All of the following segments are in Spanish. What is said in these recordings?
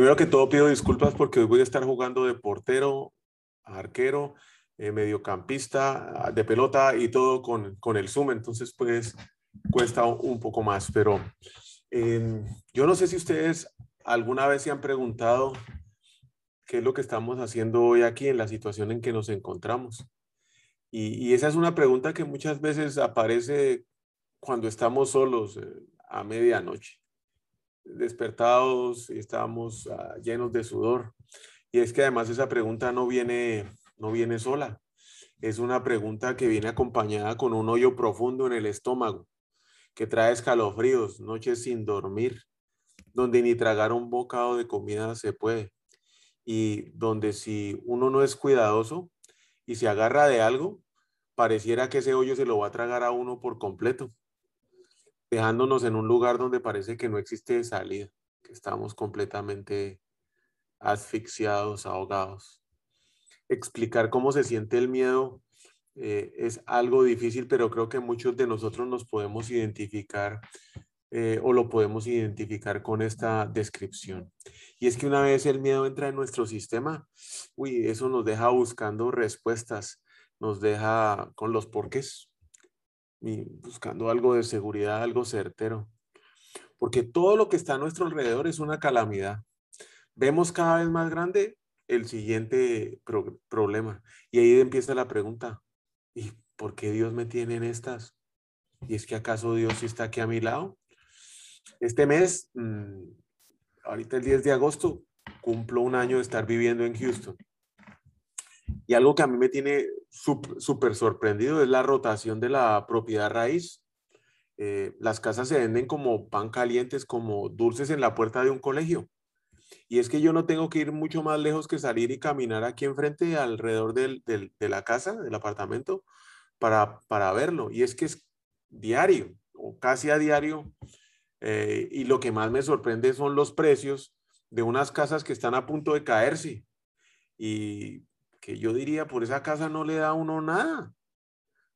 Primero que todo pido disculpas porque hoy voy a estar jugando de portero, arquero, eh, mediocampista, de pelota y todo con, con, el Zoom, entonces pues cuesta un poco más, pero em, yo no sé si ustedes alguna vez se han preguntado qué es lo que estamos haciendo hoy aquí en la situación en que nos encontramos. Y, y esa es una pregunta que muchas veces aparece cuando estamos solos eh, a medianoche despertados y estábamos ah, llenos de sudor. Y es que además esa pregunta no viene, no viene sola. Es una pregunta que viene acompañada con un hoyo profundo en el estómago, que trae escalofríos, noches sin dormir, donde ni tragar un bocado de comida se puede. Y donde si uno no es cuidadoso y se agarra de algo, pareciera que ese hoyo se lo va a tragar a uno por completo dejándonos en un lugar donde parece que no existe salida, que estamos completamente asfixiados, ahogados. Explicar cómo se siente el miedo eh, es algo difícil, pero creo que muchos de nosotros nos podemos identificar eh, o lo podemos identificar con esta descripción. Y es que una vez el miedo entra en nuestro sistema, uy, eso nos deja buscando respuestas, nos deja con los porqués, buscando algo de seguridad, algo certero. Porque todo lo que está a nuestro alrededor es una calamidad. Vemos cada vez más grande el siguiente problema. Y ahí empieza la pregunta, ¿y por qué Dios me tiene en estas? ¿Y es que acaso Dios está aquí a mi lado? Este mes, mm, ahorita el 10 de agosto, cumplo un año de estar viviendo en Houston. Y algo que a mí me tiene súper sorprendido es la rotación de la propiedad raíz. Eh, las casas se venden como pan calientes, como dulces en la puerta de un colegio. Y es que yo no tengo que ir mucho más lejos que salir y caminar aquí enfrente, alrededor del, de la casa, del apartamento, para, para verlo. Y es que es diario o casi a diario. Eh, y lo que más me sorprende son los precios de unas casas que están a punto de caerse. Y que yo diría, por esa casa no le da uno nada,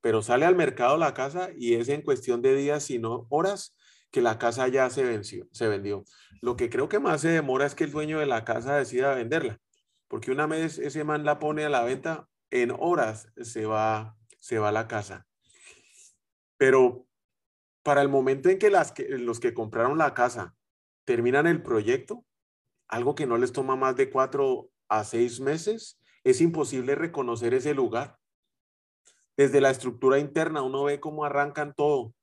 pero sale al mercado la casa y es en cuestión de días, sino horas, que la casa ya se, venció, se vendió. Lo que creo que más se demora es que el dueño de la casa decida venderla, porque una vez ese man la pone a la venta, en horas se va, se va la casa. Pero para el momento en que, las que los que compraron la casa terminan el proyecto, algo que no les toma más de cuatro a seis meses, es imposible reconocer ese lugar. Desde la estructura interna uno ve cómo arrancan todo,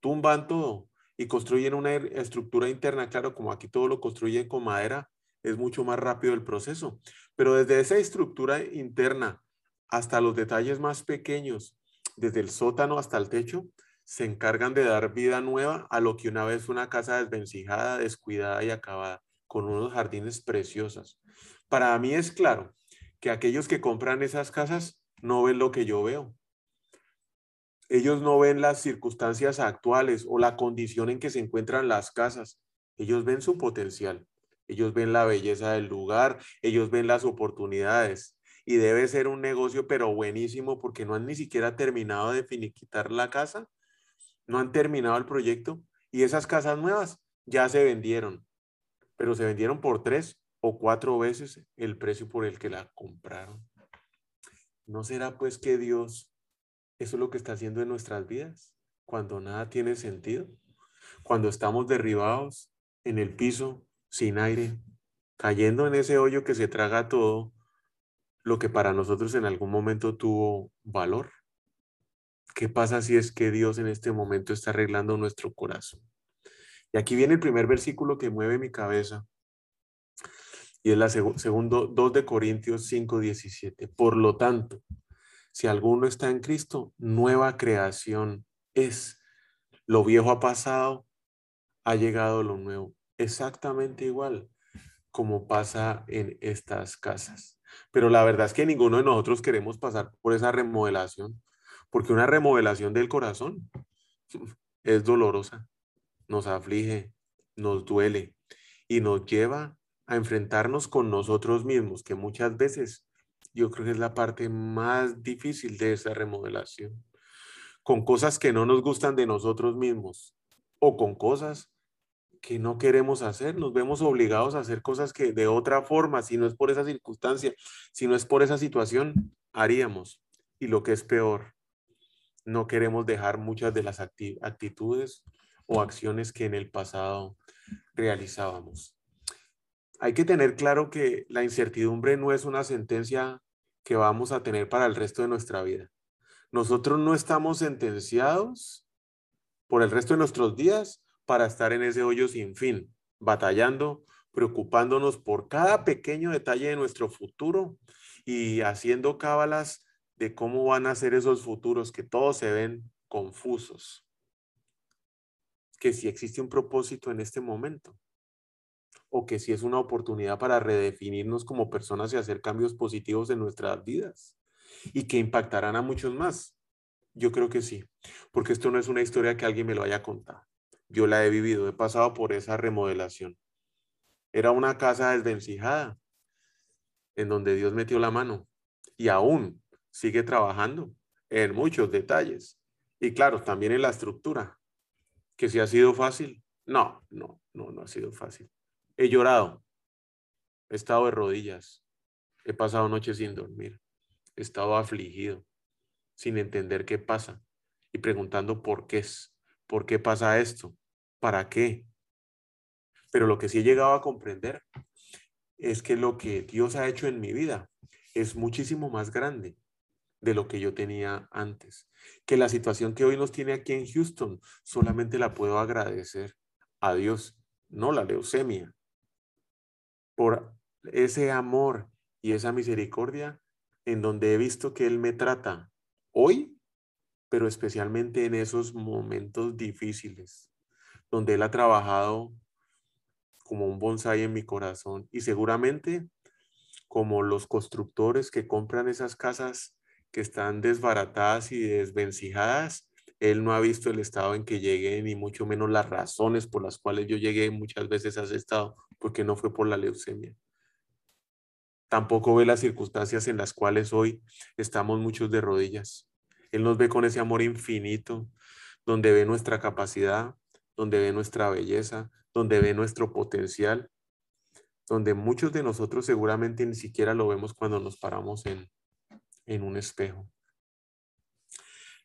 tumban todo y construyen una er, estructura interna. Claro, como aquí todo lo construyen con madera, es mucho más rápido el proceso. Pero desde esa estructura interna hasta los detalles más pequeños, desde el sótano hasta el techo, se encargan de dar vida nueva a lo que una vez fue una casa desvencijada, descuidada y acabada, con unos jardines preciosos. Para mí es claro que aquellos que compran esas casas no ven lo que yo veo. Ellos no ven las circunstancias actuales o la condición en que se encuentran las casas. Ellos ven su potencial. Ellos ven la belleza del lugar. Ellos ven las oportunidades. Y debe ser un negocio, pero buenísimo, porque no han ni siquiera terminado de finiquitar la casa. No han terminado el proyecto. Y esas casas nuevas ya se vendieron. Pero se vendieron por tres o cuatro veces el precio por el que la compraron. ¿No será pues que Dios, eso es lo que está haciendo en nuestras vidas? Cuando nada tiene sentido, cuando estamos derribados en el piso, sin aire, cayendo en ese hoyo que se traga todo lo que para nosotros en algún momento tuvo valor. ¿Qué pasa si es que Dios en este momento está arreglando nuestro corazón? Y aquí viene el primer versículo que mueve mi cabeza y es la segundo 2 de Corintios 5, 17. Por lo tanto, si alguno está en Cristo, nueva creación es. Lo viejo ha pasado, ha llegado lo nuevo. Exactamente igual como pasa en estas casas. Pero la verdad es que ninguno de nosotros queremos pasar por esa remodelación, porque una remodelación del corazón es dolorosa, nos aflige, nos duele y nos lleva a enfrentarnos con nosotros mismos, que muchas veces yo creo que es la parte más difícil de esa remodelación, con cosas que no nos gustan de nosotros mismos o con cosas que no queremos hacer, nos vemos obligados a hacer cosas que de otra forma, si no es por esa circunstancia, si no es por esa situación, haríamos. Y lo que es peor, no queremos dejar muchas de las actitudes o acciones que en el pasado realizábamos. Hay que tener claro que la incertidumbre no es una sentencia que vamos a tener para el resto de nuestra vida. Nosotros no estamos sentenciados por el resto de nuestros días para estar en ese hoyo sin fin, batallando, preocupándonos por cada pequeño detalle de nuestro futuro y haciendo cábalas de cómo van a ser esos futuros que todos se ven confusos. Que si existe un propósito en este momento o que si es una oportunidad para redefinirnos como personas y hacer cambios positivos en nuestras vidas y que impactarán a muchos más. Yo creo que sí, porque esto no es una historia que alguien me lo haya contado yo la he vivido, he pasado por esa remodelación. Era una casa desvencijada en donde Dios metió la mano y aún sigue trabajando en muchos detalles. Y claro, también en la estructura, que si ha sido fácil. No, no, no, no ha sido fácil. He llorado, he estado de rodillas, he pasado noches sin dormir, he estado afligido, sin entender qué pasa y preguntando por qué es. ¿Por qué pasa esto? ¿Para qué? Pero lo que sí he llegado a comprender es que lo que Dios ha hecho en mi vida es muchísimo más grande de lo que yo tenía antes. Que la situación que hoy nos tiene aquí en Houston solamente la puedo agradecer a Dios, no la leucemia, por ese amor y esa misericordia en donde he visto que Él me trata hoy pero especialmente en esos momentos difíciles, donde Él ha trabajado como un bonsai en mi corazón y seguramente como los constructores que compran esas casas que están desbaratadas y desvencijadas, Él no ha visto el estado en que llegué, ni mucho menos las razones por las cuales yo llegué muchas veces a ese estado, porque no fue por la leucemia. Tampoco ve las circunstancias en las cuales hoy estamos muchos de rodillas. Él nos ve con ese amor infinito, donde ve nuestra capacidad, donde ve nuestra belleza, donde ve nuestro potencial, donde muchos de nosotros seguramente ni siquiera lo vemos cuando nos paramos en, en un espejo.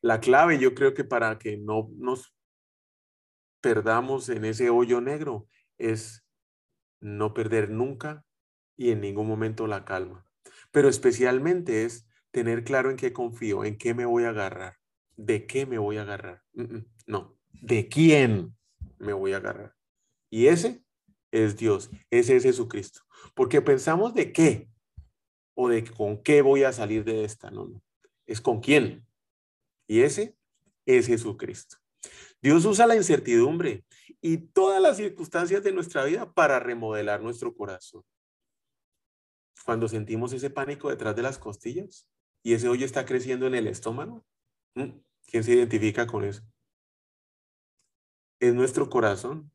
La clave yo creo que para que no nos perdamos en ese hoyo negro es no perder nunca y en ningún momento la calma. Pero especialmente es tener claro en qué confío, en qué me voy a agarrar, de qué me voy a agarrar. No, de quién me voy a agarrar. Y ese es Dios, ese es Jesucristo. Porque pensamos de qué o de con qué voy a salir de esta. No, no. Es con quién. Y ese es Jesucristo. Dios usa la incertidumbre y todas las circunstancias de nuestra vida para remodelar nuestro corazón. Cuando sentimos ese pánico detrás de las costillas, y ese hoyo está creciendo en el estómago. ¿Quién se identifica con eso? Es nuestro corazón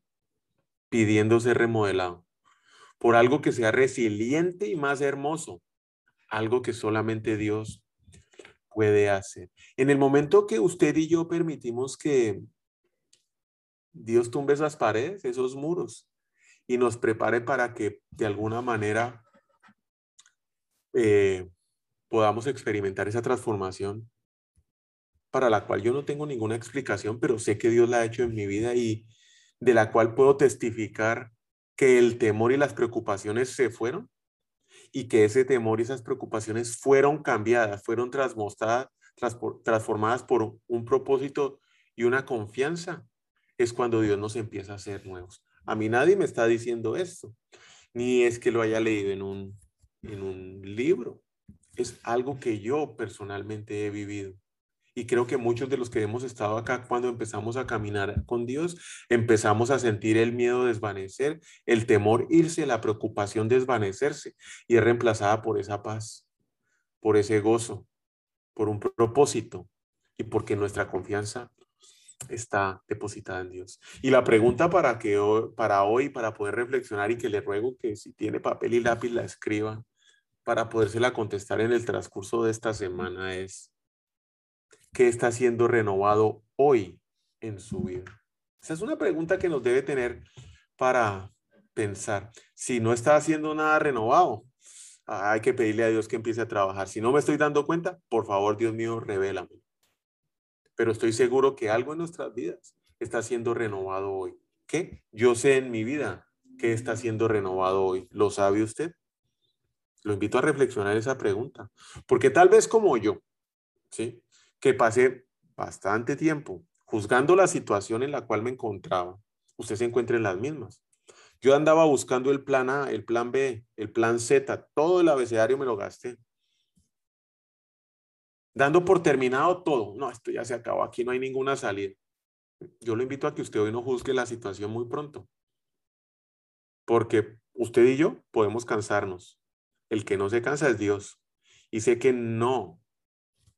pidiendo ser remodelado por algo que sea resiliente y más hermoso, algo que solamente Dios puede hacer. En el momento que usted y yo permitimos que Dios tumbe esas paredes, esos muros, y nos prepare para que de alguna manera eh, podamos experimentar esa transformación para la cual yo no tengo ninguna explicación, pero sé que Dios la ha hecho en mi vida y de la cual puedo testificar que el temor y las preocupaciones se fueron y que ese temor y esas preocupaciones fueron cambiadas, fueron transformadas por un propósito y una confianza, es cuando Dios nos empieza a hacer nuevos. A mí nadie me está diciendo esto, ni es que lo haya leído en un, en un libro es algo que yo personalmente he vivido Y creo que muchos de los que hemos estado acá, cuando empezamos a caminar con Dios, empezamos a sentir el miedo desvanecer, el temor irse, la preocupación desvanecerse y es reemplazada por esa paz, por ese gozo, por un propósito y porque nuestra confianza está depositada en Dios. Y la pregunta para, que, para hoy, para poder reflexionar y que le ruego que si tiene papel y lápiz la escriba para podérsela contestar en el transcurso de esta semana es, ¿qué está siendo renovado hoy en su vida? Esa es una pregunta que nos debe tener para pensar. Si no está haciendo nada renovado, hay que pedirle a Dios que empiece a trabajar. Si no me estoy dando cuenta, por favor, Dios mío, revélame. Pero estoy seguro que algo en nuestras vidas está siendo renovado hoy. ¿Qué? Yo sé en mi vida que está siendo renovado hoy. ¿Lo sabe usted? Lo invito a reflexionar esa pregunta. Porque tal vez como yo, ¿sí? Que pasé bastante tiempo juzgando la situación en la cual me encontraba, usted se encuentra en las mismas. Yo andaba buscando el plan A, el plan B, el plan Z, todo el abecedario me lo gasté. Dando por terminado todo. No, esto ya se acabó, aquí no hay ninguna salida. Yo lo invito a que usted hoy no juzgue la situación muy pronto. Porque usted y yo podemos cansarnos. El que no se cansa es Dios. Y sé que no,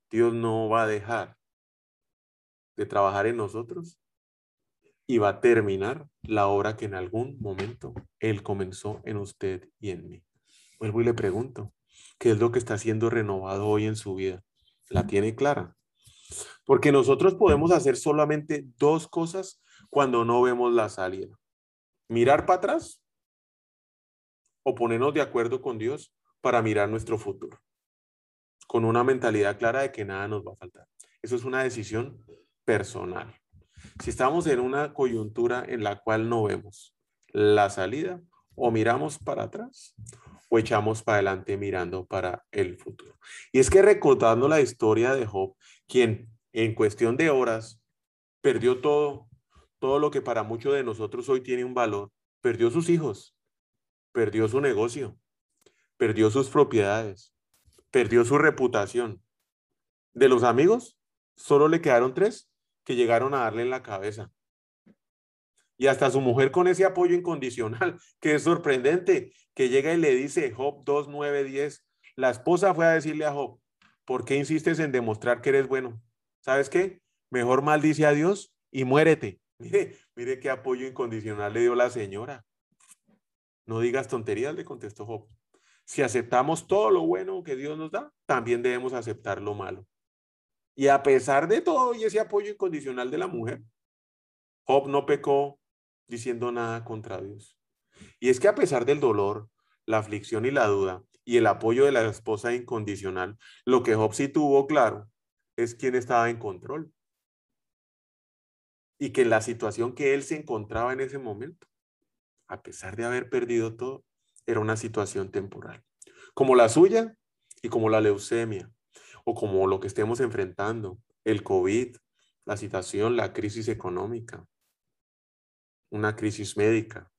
Dios no va a dejar de trabajar en nosotros y va a terminar la obra que en algún momento Él comenzó en usted y en mí. Vuelvo y le pregunto, ¿qué es lo que está siendo renovado hoy en su vida? ¿La tiene clara? Porque nosotros podemos hacer solamente dos cosas cuando no vemos la salida. Mirar para atrás o ponernos de acuerdo con Dios para mirar nuestro futuro con una mentalidad clara de que nada nos va a faltar. Eso es una decisión personal. Si estamos en una coyuntura en la cual no vemos la salida, o miramos para atrás o echamos para adelante mirando para el futuro. Y es que recordando la historia de Job, quien en cuestión de horas perdió todo, todo lo que para muchos de nosotros hoy tiene un valor, perdió sus hijos, perdió su negocio, perdió sus propiedades, perdió su reputación. De los amigos, solo le quedaron tres que llegaron a darle en la cabeza. Y hasta su mujer con ese apoyo incondicional, que es sorprendente, que llega y le dice, Job 2, 9, 10, la esposa fue a decirle a Job, ¿por qué insistes en demostrar que eres bueno? ¿Sabes qué? Mejor maldice a Dios y muérete. Mire, mire qué apoyo incondicional le dio la señora. No digas tonterías, le contestó Job. Si aceptamos todo lo bueno que Dios nos da, también debemos aceptar lo malo. Y a pesar de todo y ese apoyo incondicional de la mujer, Job no pecó diciendo nada contra Dios. Y es que a pesar del dolor, la aflicción y la duda y el apoyo de la esposa incondicional, lo que Job sí tuvo claro es quién estaba en control. Y que la situación que él se encontraba en ese momento, a pesar de haber perdido todo, era una situación temporal, como la suya y como la leucemia, o como lo que estemos enfrentando, el COVID, la situación, la crisis económica, una crisis médica,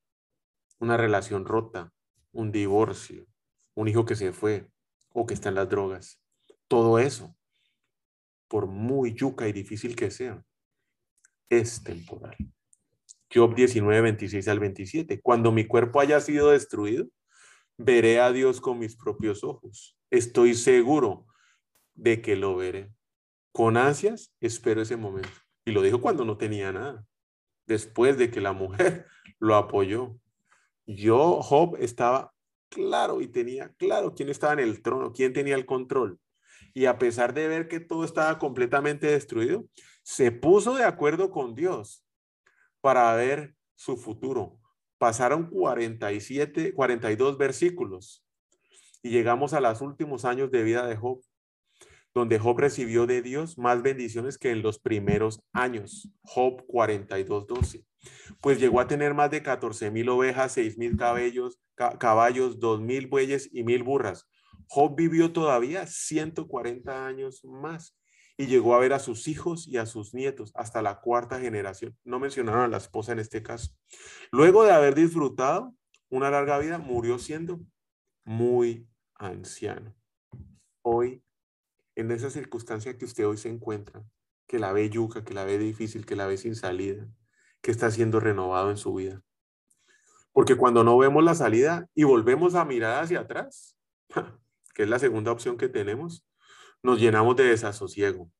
una relación rota, un divorcio, un hijo que se fue o que está en las drogas. Todo eso, por muy yuca y difícil que sea, es temporal. Job 19, 26 al 27. Cuando mi cuerpo haya sido destruido, veré a Dios con mis propios ojos. Estoy seguro de que lo veré. Con ansias espero ese momento. Y lo dijo cuando no tenía nada. Después de que la mujer lo apoyó. Yo, Job, estaba claro y tenía claro quién estaba en el trono, quién tenía el control. Y a pesar de ver que todo estaba completamente destruido, se puso de acuerdo con Dios para ver su futuro, Pasaron 47, 42 versículos y llegamos a los últimos años de vida de Job, donde Job recibió de Dios más bendiciones que en los primeros años. Job 42, 12. Pues llegó a tener más de 14 mil ovejas, 6 mil caballos, caballos, 2 mil bueyes y mil burras. Job vivió todavía 140 años más y llegó a ver a sus hijos y a sus nietos hasta la cuarta generación. No mencionaron a la esposa en este caso. Luego de haber disfrutado una larga vida, murió siendo muy anciano. Hoy en esa circunstancia que usted hoy se encuentra, que la ve yuca, que la ve difícil, que la ve sin salida, que está siendo renovado en su vida. Porque cuando no vemos la salida y volvemos a mirar hacia atrás, que es la segunda opción que tenemos, nos llenamos de desasosiego.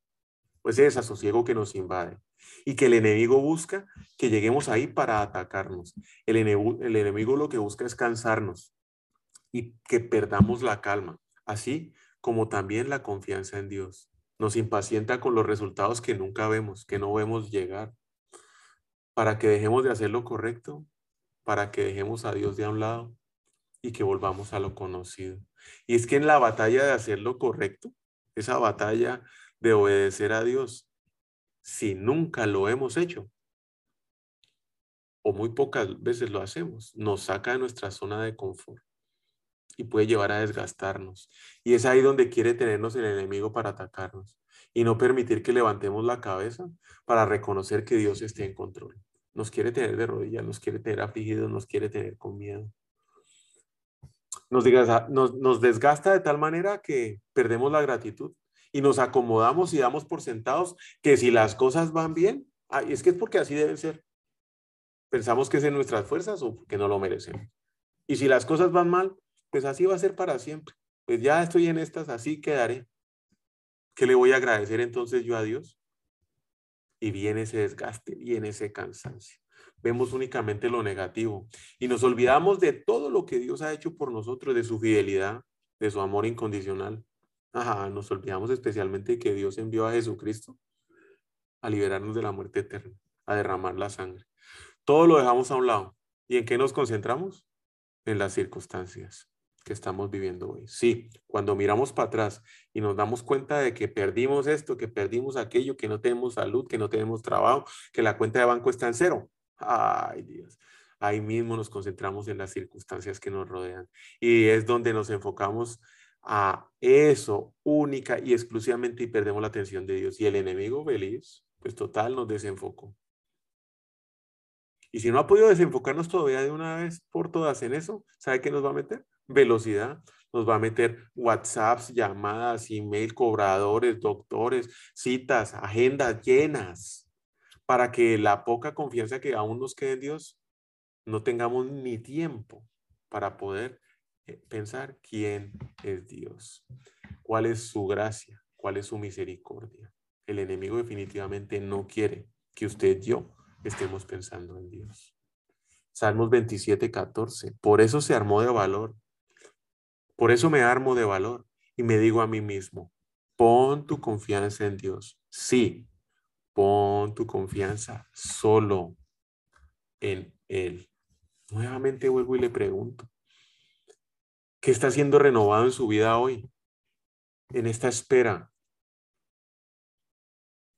Pues ese desasosiego que nos invade y que el enemigo busca que lleguemos ahí para atacarnos. El enemigo, el enemigo lo que busca es cansarnos y que perdamos la calma, así como también la confianza en Dios. Nos impacienta con los resultados que nunca vemos, que no vemos llegar, para que dejemos de hacer lo correcto, para que dejemos a Dios de a un lado y que volvamos a lo conocido. Y es que en la batalla de hacer lo correcto, esa batalla de obedecer a Dios, si nunca lo hemos hecho, o muy pocas veces lo hacemos, nos saca de nuestra zona de confort y puede llevar a desgastarnos. Y es ahí donde quiere tenernos el enemigo para atacarnos y no permitir que levantemos la cabeza para reconocer que Dios esté en control. Nos quiere tener de rodillas, nos quiere tener afligidos, nos quiere tener con miedo. Nos, nos, nos desgasta de tal manera que perdemos la gratitud y nos acomodamos y damos por sentados que si las cosas van bien, es que es porque así deben ser. Pensamos que es en nuestras fuerzas o que no lo merecemos. Y si las cosas van mal, pues así va a ser para siempre. Pues ya estoy en estas, así quedaré. ¿Qué le voy a agradecer entonces yo a Dios? Y viene ese desgaste, viene ese cansancio. Vemos únicamente lo negativo y nos olvidamos de todo lo que Dios ha hecho por nosotros, de su fidelidad, de su amor incondicional. Ajá, nos olvidamos especialmente que Dios envió a Jesucristo a liberarnos de la muerte eterna, a derramar la sangre. Todo lo dejamos a un lado. ¿Y en qué nos concentramos? En las circunstancias que estamos viviendo hoy. Sí, cuando miramos para atrás y nos damos cuenta de que perdimos esto, que perdimos aquello, que no tenemos salud, que no tenemos trabajo, que la cuenta de banco está en cero. Ay, Dios. Ahí mismo nos concentramos en las circunstancias que nos rodean y es donde nos enfocamos a eso única y exclusivamente y perdemos la atención de Dios. Y el enemigo feliz, pues total, nos desenfocó. Y si no ha podido desenfocarnos todavía de una vez por todas en eso, ¿sabe qué nos va a meter? velocidad. Nos va a meter WhatsApps, llamadas, email, cobradores, doctores, citas, agendas llenas, para que la poca confianza que aún nos quede en Dios, no tengamos ni tiempo para poder eh, pensar quién es Dios, cuál es su gracia, cuál es su misericordia. El enemigo definitivamente no quiere que usted y yo estemos pensando en Dios. Salmos 27, 14. Por eso se armó de valor por eso me armo de valor y me digo a mí mismo, pon tu confianza en Dios. Sí, pon tu confianza solo en Él. Nuevamente vuelvo y le pregunto, ¿qué está siendo renovado en su vida hoy? En esta espera,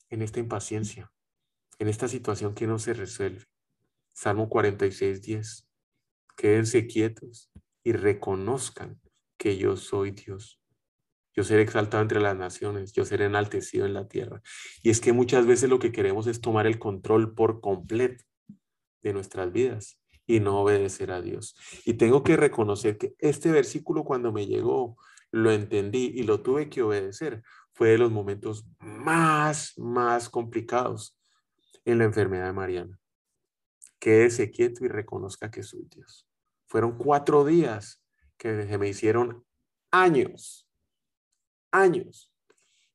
en esta impaciencia, en esta situación que no se resuelve. Salmo 46, 10. Quédense quietos y reconozcan que yo soy Dios. Yo seré exaltado entre las naciones, yo seré enaltecido en la tierra. Y es que muchas veces lo que queremos es tomar el control por completo de nuestras vidas y no obedecer a Dios. Y tengo que reconocer que este versículo cuando me llegó, lo entendí y lo tuve que obedecer. Fue de los momentos más, más complicados en la enfermedad de Mariana. Quédese quieto y reconozca que soy Dios. Fueron cuatro días que me hicieron años, años.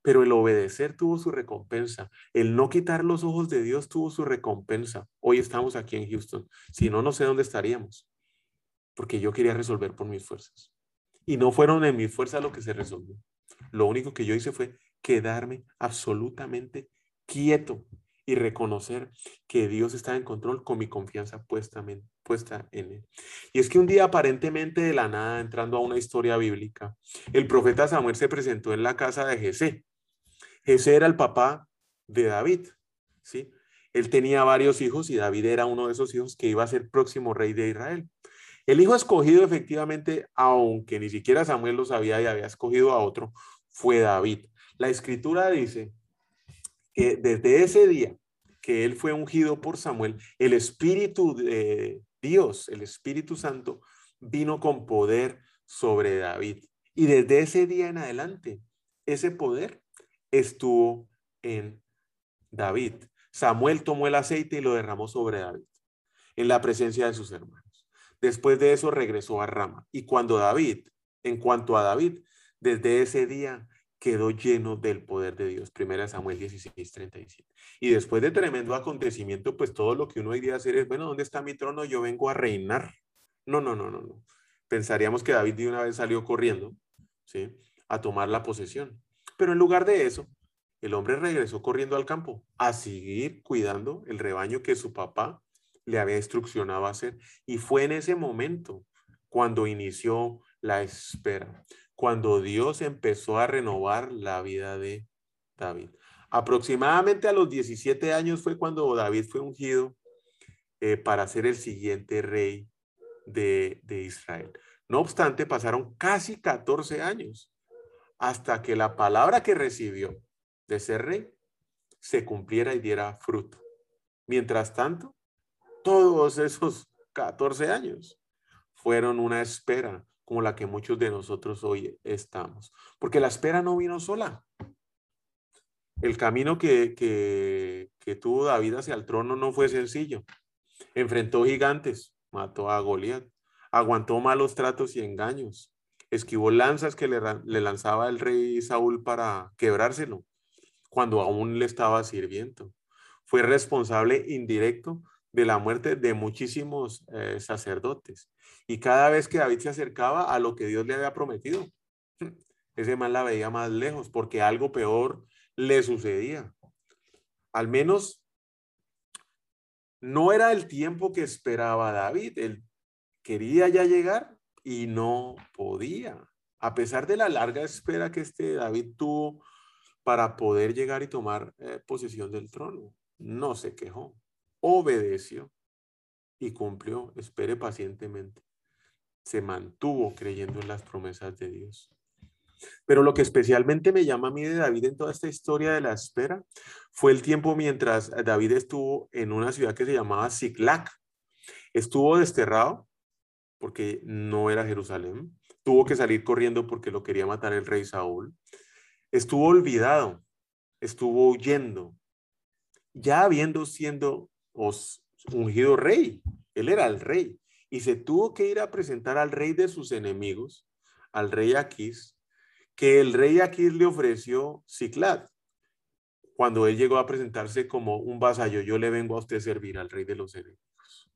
Pero el obedecer tuvo su recompensa. El no quitar los ojos de Dios tuvo su recompensa. Hoy estamos aquí en Houston. Si no, no sé dónde estaríamos. Porque yo quería resolver por mis fuerzas. Y no fueron en mi fuerza lo que se resolvió. Lo único que yo hice fue quedarme absolutamente quieto y reconocer que Dios está en control con mi confianza puesta, en Él. Y es que un día aparentemente de la nada, entrando a una historia bíblica, el profeta Samuel se presentó en la casa de Jesé. Jesé era el papá de David, ¿sí? Él tenía varios hijos y David era uno de esos hijos que iba a ser próximo rey de Israel. El hijo escogido efectivamente, aunque ni siquiera Samuel lo sabía y había escogido a otro, fue David. La escritura dice que desde ese día que él fue ungido por Samuel, el Espíritu de Dios, el Espíritu Santo, vino con poder sobre David. Y desde ese día en adelante, ese poder estuvo en David. Samuel tomó el aceite y lo derramó sobre David, en la presencia de sus hermanos. Después de eso regresó a Rama. Y cuando David, en cuanto a David, desde ese día quedó lleno del poder de Dios. Primera Samuel 16, 37. Y después de tremendo acontecimiento, pues todo lo que uno iría a hacer es, bueno, ¿dónde está mi trono? Yo vengo a reinar. No, no, no, no, no. Pensaríamos que David de una vez salió corriendo, ¿sí? A tomar la posesión. Pero en lugar de eso, el hombre regresó corriendo al campo a seguir cuidando el rebaño que su papá le había instruccionado a hacer. Y fue en ese momento cuando inició la espera, cuando Dios empezó a renovar la vida de David. Aproximadamente a los 17 años fue cuando David fue ungido eh, para ser el siguiente rey de, de Israel. No obstante, pasaron casi 14 años hasta que la palabra que recibió de ser rey se cumpliera y diera fruto. Mientras tanto, todos esos 14 años fueron una espera como la que muchos de nosotros hoy estamos. Porque la espera no vino sola. El camino que, que, tuvo David hacia el trono no fue sencillo. Enfrentó gigantes, mató a Goliat, aguantó malos tratos y engaños, esquivó lanzas que le, le lanzaba el rey Saúl para quebrárselo cuando aún le estaba sirviendo. Fue responsable indirecto de la muerte de muchísimos eh, sacerdotes. Y cada vez que David se acercaba a lo que Dios le había prometido, ese man la veía más lejos porque algo peor le sucedía. Al menos no era el tiempo que esperaba David. Él quería ya llegar y no podía. A pesar de la larga espera que este David tuvo para poder llegar y tomar eh, posesión del trono. No se quejó, obedeció y cumplió, espere pacientemente. Se mantuvo creyendo en las promesas de Dios. Pero lo que especialmente me llama a mí de David en toda esta historia de la espera fue el tiempo mientras David estuvo en una ciudad que se llamaba Ziklag. Estuvo desterrado porque no era Jerusalén. Tuvo que salir corriendo porque lo quería matar el rey Saúl estuvo olvidado, estuvo huyendo, ya habiendo siendo ungido rey, él era el rey, y se tuvo que ir a presentar al rey de sus enemigos, al rey Aquís, que el rey Aquís le ofreció Ciclad. Cuando él llegó a presentarse como un vasallo, yo le vengo a usted servir al rey de los enemigos.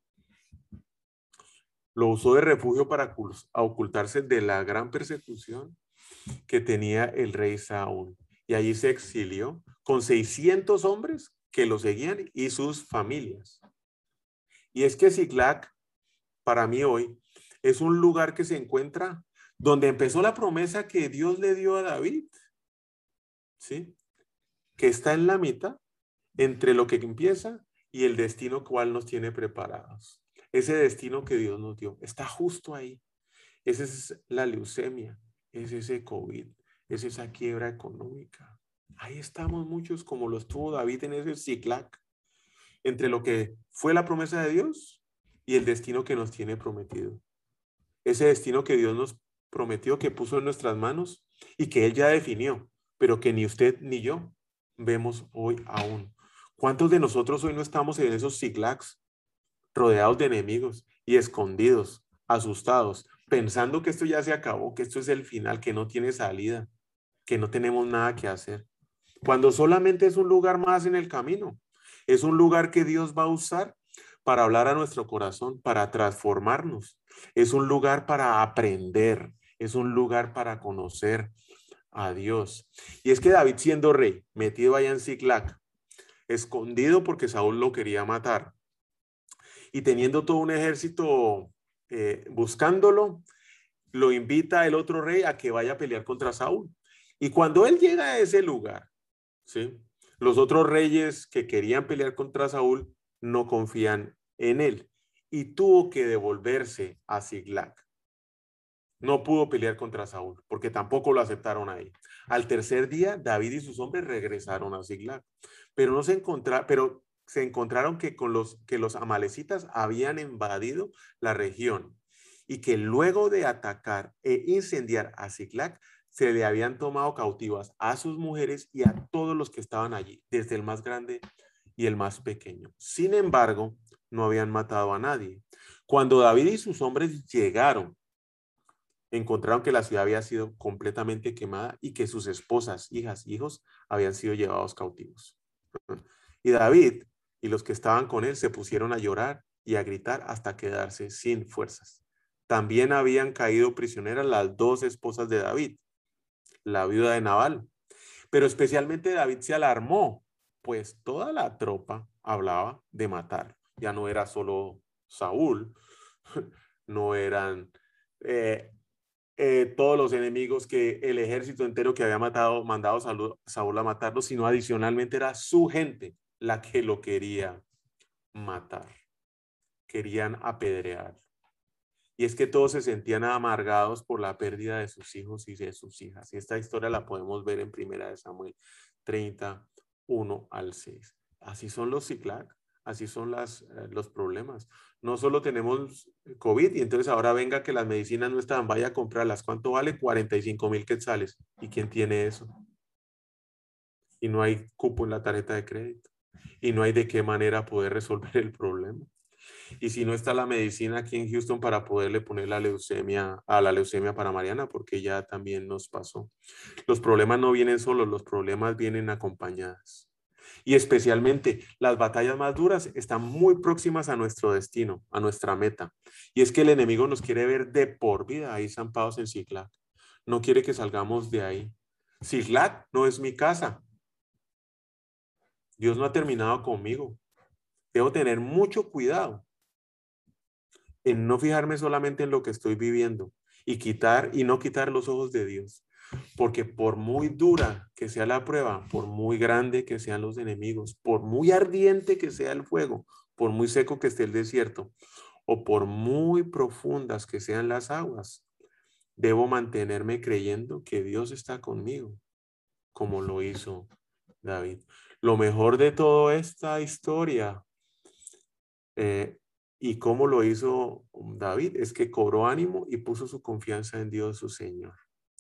Lo usó de refugio para ocultarse de la gran persecución que tenía el rey Saúl. Y allí se exilió con 600 hombres que lo seguían y sus familias. Y es que para mí hoy, es un lugar que se encuentra donde empezó la promesa que Dios le dio a David. ¿Sí? Que está en la mitad entre lo que empieza y el destino cual nos tiene preparados. Ese destino que Dios nos dio está justo ahí. Esa es la leucemia, es ese COVID, es esa quiebra económica. Ahí estamos muchos como lo estuvo David en ese ciclac, entre lo que fue la promesa de Dios y el destino que nos tiene prometido. Ese destino que Dios nos prometió, que puso en nuestras manos y que Él ya definió, pero que ni usted ni yo vemos hoy aún. ¿Cuántos de nosotros hoy no estamos en esos ciclacs, rodeados de enemigos y escondidos, asustados, pensando que esto ya se acabó, que esto es el final, que no tiene salida, que no tenemos nada que hacer. Cuando solamente es un lugar más en el camino, es un lugar que Dios va a usar para hablar a nuestro corazón, para transformarnos. Es un lugar para aprender, es un lugar para conocer a Dios. Y es que David siendo rey, metido allá en Ziklag, escondido porque Saúl lo quería matar, y teniendo todo un ejército eh, buscándolo, lo invita el otro rey a que vaya a pelear contra Saúl. Y cuando él llega a ese lugar, ¿sí? los otros reyes que querían pelear contra Saúl no confían en él y tuvo que devolverse a Siglac. No pudo pelear contra Saúl porque tampoco lo aceptaron ahí. Al tercer día, David y sus hombres regresaron a Siglac, pero no se encontraron, pero se encontraron que, con los, que los amalecitas habían invadido la región y que luego de atacar e incendiar a Ziklag, se le habían tomado cautivas a sus mujeres y a todos los que estaban allí, desde el más grande y el más pequeño. Sin embargo, no habían matado a nadie. Cuando David y sus hombres llegaron, encontraron que la ciudad había sido completamente quemada y que sus esposas, hijas, hijos habían sido llevados cautivos. Y David y los que estaban con él se pusieron a llorar y a gritar hasta quedarse sin fuerzas. También habían caído prisioneras las dos esposas de David, la viuda de Nabal. Pero especialmente David se alarmó, pues toda la tropa hablaba de matar. Ya no era solo Saúl, no eran eh, eh, todos los enemigos que el ejército entero que había matado, mandado a Saúl a matarlo, sino adicionalmente era su gente la que lo quería matar. Querían apedrear. Y es que todos se sentían amargados por la pérdida de sus hijos y de sus hijas. Y esta historia la podemos ver en Primera de Samuel 31 al 6. Así son los ciclac, así son las, eh, los problemas. No solo tenemos COVID y entonces ahora venga que las medicinas no están, vaya a comprarlas. ¿Cuánto vale? 45 mil quetzales. ¿Y quién tiene eso? Y no hay cupo en la tarjeta de crédito. Y no hay de qué manera poder resolver el problema. Y si no está la medicina aquí en Houston para poderle poner la leucemia a la leucemia para Mariana, porque ya también nos pasó. Los problemas no vienen solos, los problemas vienen acompañadas. Y especialmente las batallas más duras están muy próximas a nuestro destino, a nuestra meta. Y es que el enemigo nos quiere ver de por vida ahí zampados en Ciclac. No quiere que salgamos de ahí. Ciclac no es mi casa. Dios no ha terminado conmigo. Debo tener mucho cuidado en no fijarme solamente en lo que estoy viviendo y quitar y no quitar los ojos de Dios. Porque por muy dura que sea la prueba, por muy grande que sean los enemigos, por muy ardiente que sea el fuego, por muy seco que esté el desierto, o por muy profundas que sean las aguas, debo mantenerme creyendo que Dios está conmigo, como lo hizo David. Lo mejor de toda esta historia eh, y cómo lo hizo David es que cobró ánimo y puso su confianza en Dios su Señor.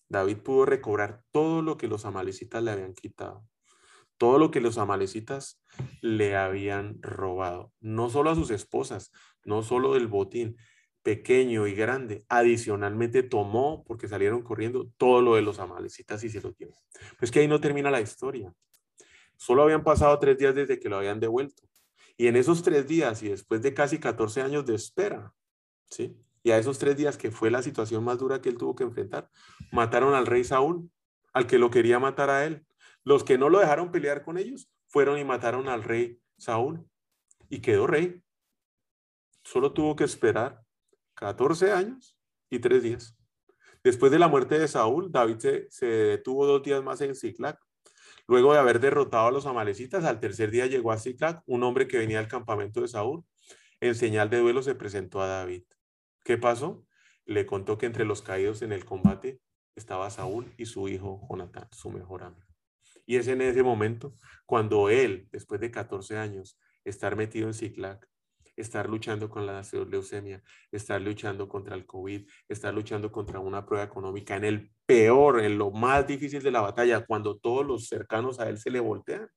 David pudo recobrar todo lo que los amalecitas le habían quitado, todo lo que los amalecitas le habían robado, no solo a sus esposas, no solo del botín, pequeño y grande. Adicionalmente tomó, porque salieron corriendo, todo lo de los amalecitas y se lo llevó. Pues que ahí no termina la historia. Solo habían pasado tres días desde que lo habían devuelto. Y en esos tres días y después de casi 14 años de espera, ¿sí? Y a esos tres días que fue la situación más dura que él tuvo que enfrentar, mataron al rey Saúl, al que lo quería matar a él. Los que no lo dejaron pelear con ellos fueron y mataron al rey Saúl y quedó rey. Solo tuvo que esperar 14 años y tres días. Después de la muerte de Saúl, David se, se detuvo dos días más en Ziklag Luego de haber derrotado a los amalecitas, al tercer día llegó a Ziklag un hombre que venía al campamento de Saúl. En señal de duelo se presentó a David. ¿Qué pasó? Le contó que entre los caídos en el combate estaba Saúl y su hijo Jonatán, su mejor amigo. Y es en ese momento cuando él, después de 14 años, estar metido en Ziklag, estar luchando con la leucemia, estar luchando contra el COVID, estar luchando contra una prueba económica en el peor, en lo más difícil de la batalla, cuando todos los cercanos a él se le voltean,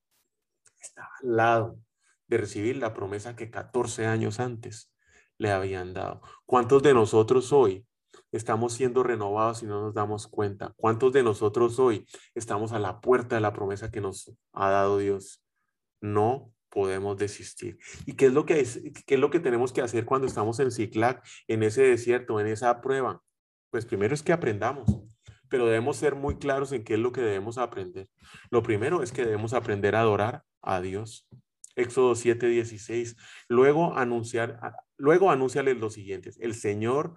está al lado de recibir la promesa que 14 años antes le habían dado. ¿Cuántos de nosotros hoy estamos siendo renovados y no nos damos cuenta? ¿Cuántos de nosotros hoy estamos a la puerta de la promesa que nos ha dado Dios? No podemos desistir. ¿Y qué es lo que, es, qué es lo que tenemos que hacer cuando estamos en Ciclac, en ese desierto, en esa prueba? Pues primero es que aprendamos, pero debemos ser muy claros en qué es lo que debemos aprender. Lo primero es que debemos aprender a adorar a Dios. Éxodo 7, 16. Luego anunciar, luego lo siguiente. El Señor,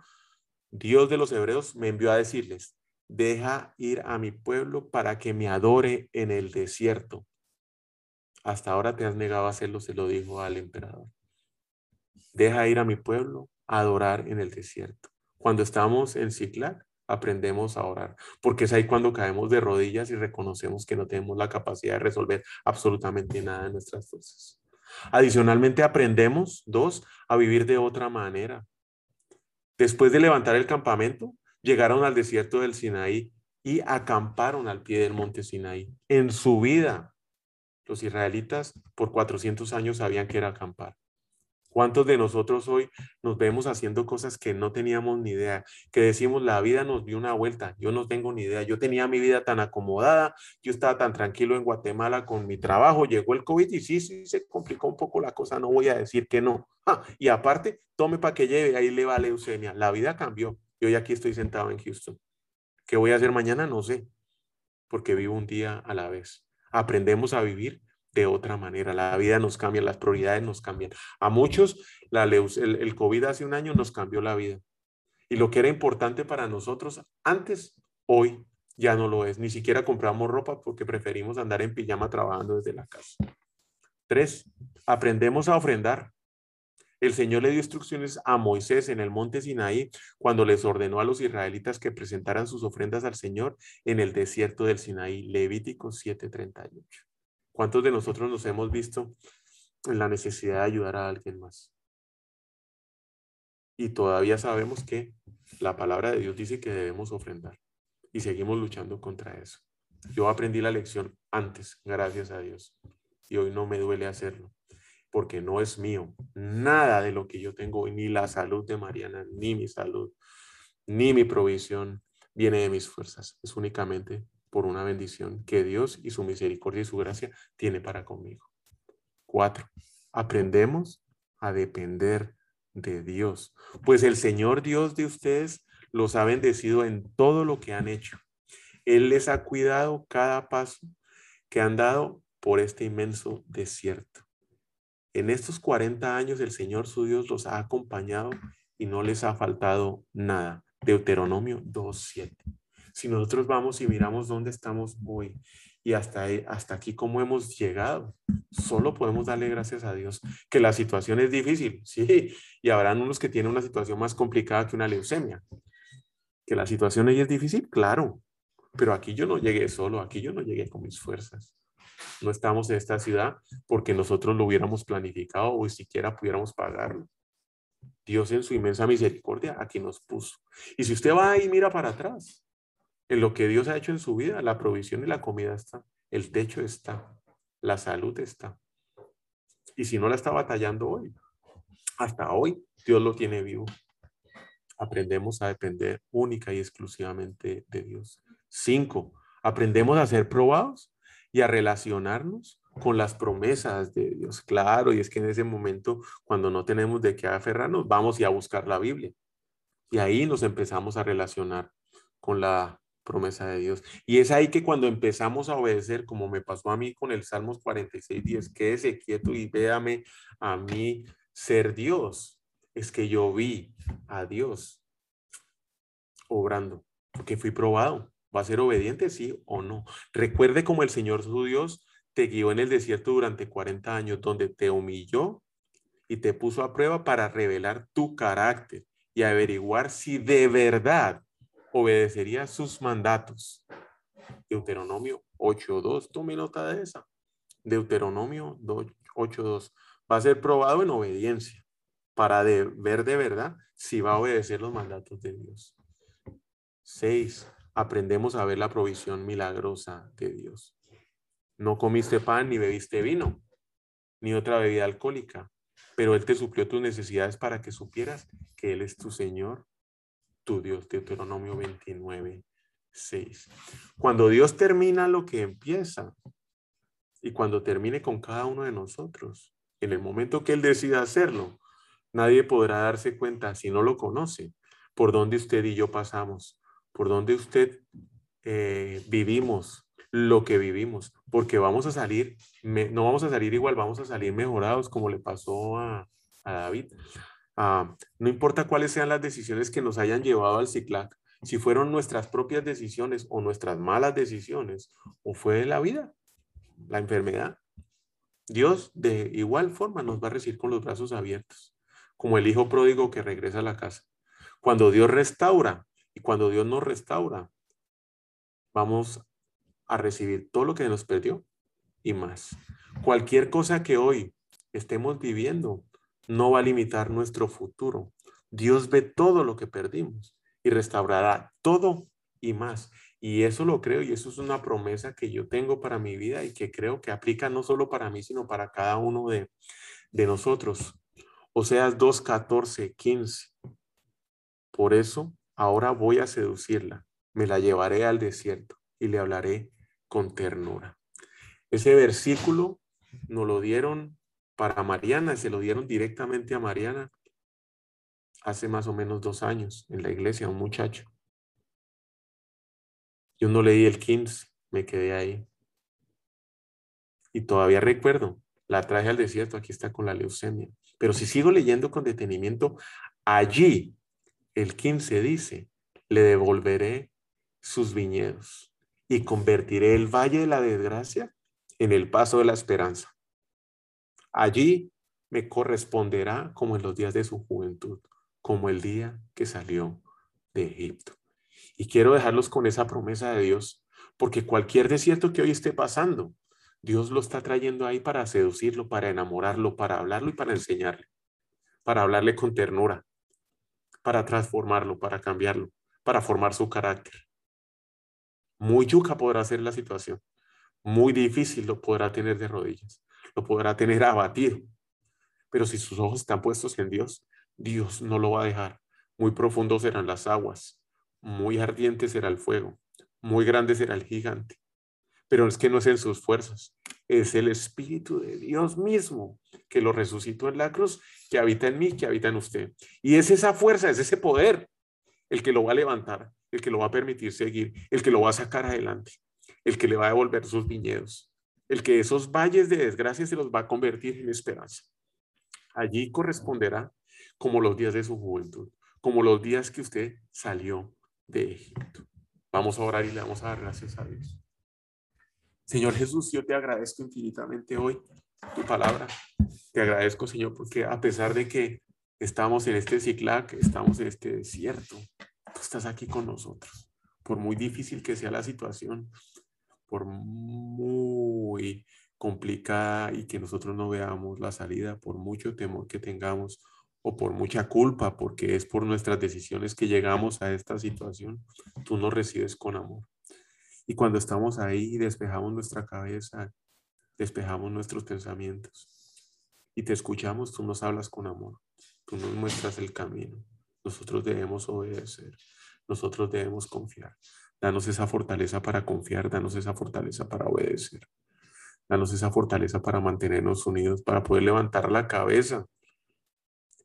Dios de los hebreos, me envió a decirles, deja ir a mi pueblo para que me adore en el desierto. Hasta ahora te has negado a hacerlo, se lo dijo al emperador. Deja ir a mi pueblo a adorar en el desierto. Cuando estamos en Ciclac, aprendemos a orar, porque es ahí cuando caemos de rodillas y reconocemos que no tenemos la capacidad de resolver absolutamente nada de nuestras fuerzas. Adicionalmente, aprendemos, dos, a vivir de otra manera. Después de levantar el campamento, llegaron al desierto del Sinaí y acamparon al pie del monte Sinaí. En su vida, los israelitas por 400 años sabían que era acampar. ¿Cuántos de nosotros hoy nos vemos haciendo cosas que no teníamos ni idea? Que decimos, la vida nos dio una vuelta, yo no tengo ni idea, yo tenía mi vida tan acomodada, yo estaba tan tranquilo en Guatemala con mi trabajo, llegó el COVID y sí, sí, se complicó un poco la cosa, no voy a decir que no. Ah, y aparte, tome para que lleve, ahí le va leucemia. La vida cambió, yo ya aquí estoy sentado en Houston. ¿Qué voy a hacer mañana? No sé, porque vivo un día a la vez. Aprendemos a vivir de otra manera. La vida nos cambia, las prioridades nos cambian. A muchos, la el, el COVID hace un año nos cambió la vida. Y lo que era importante para nosotros antes, hoy ya no lo es. Ni siquiera compramos ropa porque preferimos andar en pijama trabajando desde la casa. Tres, aprendemos a ofrendar. El Señor le dio instrucciones a Moisés en el monte Sinaí cuando les ordenó a los israelitas que presentaran sus ofrendas al Señor en el desierto del Sinaí. Levítico 7:38. ¿Cuántos de nosotros nos hemos visto en la necesidad de ayudar a alguien más? Y todavía sabemos que la palabra de Dios dice que debemos ofrendar y seguimos luchando contra eso. Yo aprendí la lección antes, gracias a Dios, y hoy no me duele hacerlo, porque no es mío. Nada de lo que yo tengo, ni la salud de Mariana, ni mi salud, ni mi provisión, viene de mis fuerzas. Es únicamente por una bendición que Dios y su misericordia y su gracia tiene para conmigo. Cuatro, aprendemos a depender de Dios, pues el Señor Dios de ustedes los ha bendecido en todo lo que han hecho. Él les ha cuidado cada paso que han dado por este inmenso desierto. En estos 40 años el Señor su Dios los ha acompañado y no les ha faltado nada. Deuteronomio 2.7 si nosotros vamos y miramos dónde estamos hoy y hasta, hasta aquí cómo hemos llegado, solo podemos darle gracias a Dios que la situación es difícil, sí, y habrán unos que tienen una situación más complicada que una leucemia. Que la situación ahí es difícil, claro, pero aquí yo no llegué solo, aquí yo no llegué con mis fuerzas. No estamos en esta ciudad porque nosotros lo hubiéramos planificado o siquiera pudiéramos pagarlo. Dios en su inmensa misericordia aquí nos puso. Y si usted va y mira para atrás, en lo que Dios ha hecho en su vida, la provisión y la comida está, el techo está, la salud está. Y si no la está batallando hoy, hasta hoy Dios lo tiene vivo. Aprendemos a depender única y exclusivamente de Dios. Cinco, aprendemos a ser probados y a relacionarnos con las promesas de Dios. Claro, y es que en ese momento, cuando no tenemos de qué aferrarnos, vamos y a buscar la Biblia. Y ahí nos empezamos a relacionar con la promesa de Dios. Y es ahí que cuando empezamos a obedecer, como me pasó a mí con el Salmos 46, 10, quédese quieto y véame a mí ser Dios. Es que yo vi a Dios obrando, porque fui probado. ¿Va a ser obediente, sí o no? Recuerde como el Señor su Dios te guió en el desierto durante 40 años, donde te humilló y te puso a prueba para revelar tu carácter y averiguar si de verdad obedecería sus mandatos. Deuteronomio 8.2, tome nota de esa. Deuteronomio 8.2. Va a ser probado en obediencia para ver de verdad si va a obedecer los mandatos de Dios. 6. Aprendemos a ver la provisión milagrosa de Dios. No comiste pan ni bebiste vino, ni otra bebida alcohólica, pero Él te suplió tus necesidades para que supieras que Él es tu Señor tu Dios, Deuteronomio 29, 6. Cuando Dios termina lo que empieza y cuando termine con cada uno de nosotros, en el momento que Él decida hacerlo, nadie podrá darse cuenta si no lo conoce por dónde usted y yo pasamos, por dónde usted eh, vivimos lo que vivimos, porque vamos a salir, no vamos a salir igual, vamos a salir mejorados como le pasó a, a David. Ah, no importa cuáles sean las decisiones que nos hayan llevado al CICLAC, si fueron nuestras propias decisiones o nuestras malas decisiones, o fue la vida, la enfermedad. Dios de igual forma nos va a recibir con los brazos abiertos, como el hijo pródigo que regresa a la casa. Cuando Dios restaura y cuando Dios nos restaura, vamos a recibir todo lo que nos perdió y más. Cualquier cosa que hoy estemos viviendo no va a limitar nuestro futuro. Dios ve todo lo que perdimos y restaurará todo y más. Y eso lo creo y eso es una promesa que yo tengo para mi vida y que creo que aplica no solo para mí, sino para cada uno de, de nosotros. Oseas 2, 14, 15. Por eso ahora voy a seducirla, me la llevaré al desierto y le hablaré con ternura. Ese versículo nos lo dieron para Mariana, se lo dieron directamente a Mariana hace más o menos dos años en la iglesia, un muchacho. Yo no leí el 15, me quedé ahí. Y todavía recuerdo, la traje al desierto, aquí está con la leucemia. Pero si sigo leyendo con detenimiento, allí el 15 dice, le devolveré sus viñedos y convertiré el valle de la desgracia en el paso de la esperanza. Allí me corresponderá como en los días de su juventud, como el día que salió de Egipto. Y quiero dejarlos con esa promesa de Dios, porque cualquier desierto que hoy esté pasando, Dios lo está trayendo ahí para seducirlo, para enamorarlo, para hablarlo y para enseñarle, para hablarle con ternura, para transformarlo, para cambiarlo, para formar su carácter. Muy yuca podrá ser la situación, muy difícil lo podrá tener de rodillas, lo podrá tener abatido, pero si sus ojos están puestos en Dios, Dios no lo va a dejar. Muy profundo serán las aguas, muy ardiente será el fuego, muy grande será el gigante. Pero es que no es en sus fuerzas, es el Espíritu de Dios mismo que lo resucitó en la cruz, que habita en mí, que habita en usted. Y es esa fuerza, es ese poder el que lo va a levantar, el que lo va a permitir seguir, el que lo va a sacar adelante, el que le va a devolver sus viñedos, el que esos valles de desgracia se los va a convertir en esperanza. Allí corresponderá como los días de su juventud, como los días que usted salió de Egipto. Vamos a orar y le vamos a dar gracias a Dios. Señor Jesús, yo te agradezco infinitamente hoy tu palabra. Te agradezco, Señor, porque a pesar de que estamos en este ciclac, estamos en este desierto, tú estás aquí con nosotros. Por muy difícil que sea la situación, por muy complicada y que nosotros no veamos la salida, por mucho temor que tengamos, o por mucha culpa, porque es por nuestras decisiones que llegamos a esta situación, tú nos recibes con amor. Y cuando estamos ahí, despejamos nuestra cabeza, despejamos nuestros pensamientos y te escuchamos, tú nos hablas con amor, tú nos muestras el camino. Nosotros debemos obedecer, nosotros debemos confiar. Danos esa fortaleza para confiar, danos esa fortaleza para obedecer. Danos esa fortaleza para mantenernos unidos, para poder levantar la cabeza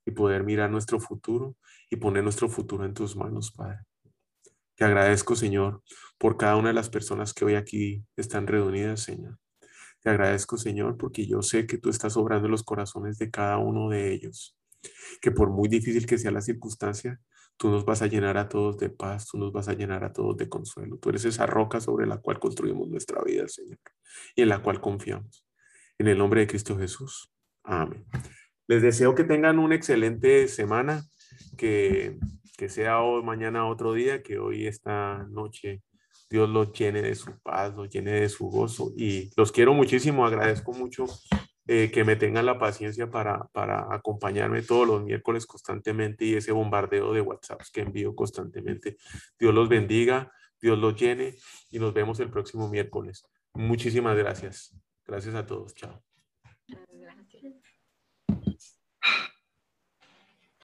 y poder mirar nuestro futuro y poner nuestro futuro en tus manos, Padre. Te agradezco, Señor, por cada una de las personas que hoy aquí están reunidas, Señor. Te agradezco, Señor, porque yo sé que tú estás obrando los corazones de cada uno de ellos. Que por muy difícil que sea la circunstancia, tú nos vas a llenar a todos de paz, tú nos vas a llenar a todos de consuelo. Tú eres esa roca sobre la cual construimos nuestra vida, Señor, y en la cual confiamos. En el nombre de Cristo Jesús. Amén. Les deseo que tengan una excelente semana, que, que sea hoy, mañana otro día, que hoy esta noche Dios los llene de su paz, los llene de su gozo. Y los quiero muchísimo, agradezco mucho eh, que me tengan la paciencia para, para acompañarme todos los miércoles constantemente y ese bombardeo de WhatsApps que envío constantemente. Dios los bendiga, Dios los llene y nos vemos el próximo miércoles. Muchísimas gracias. Gracias a todos. Chao.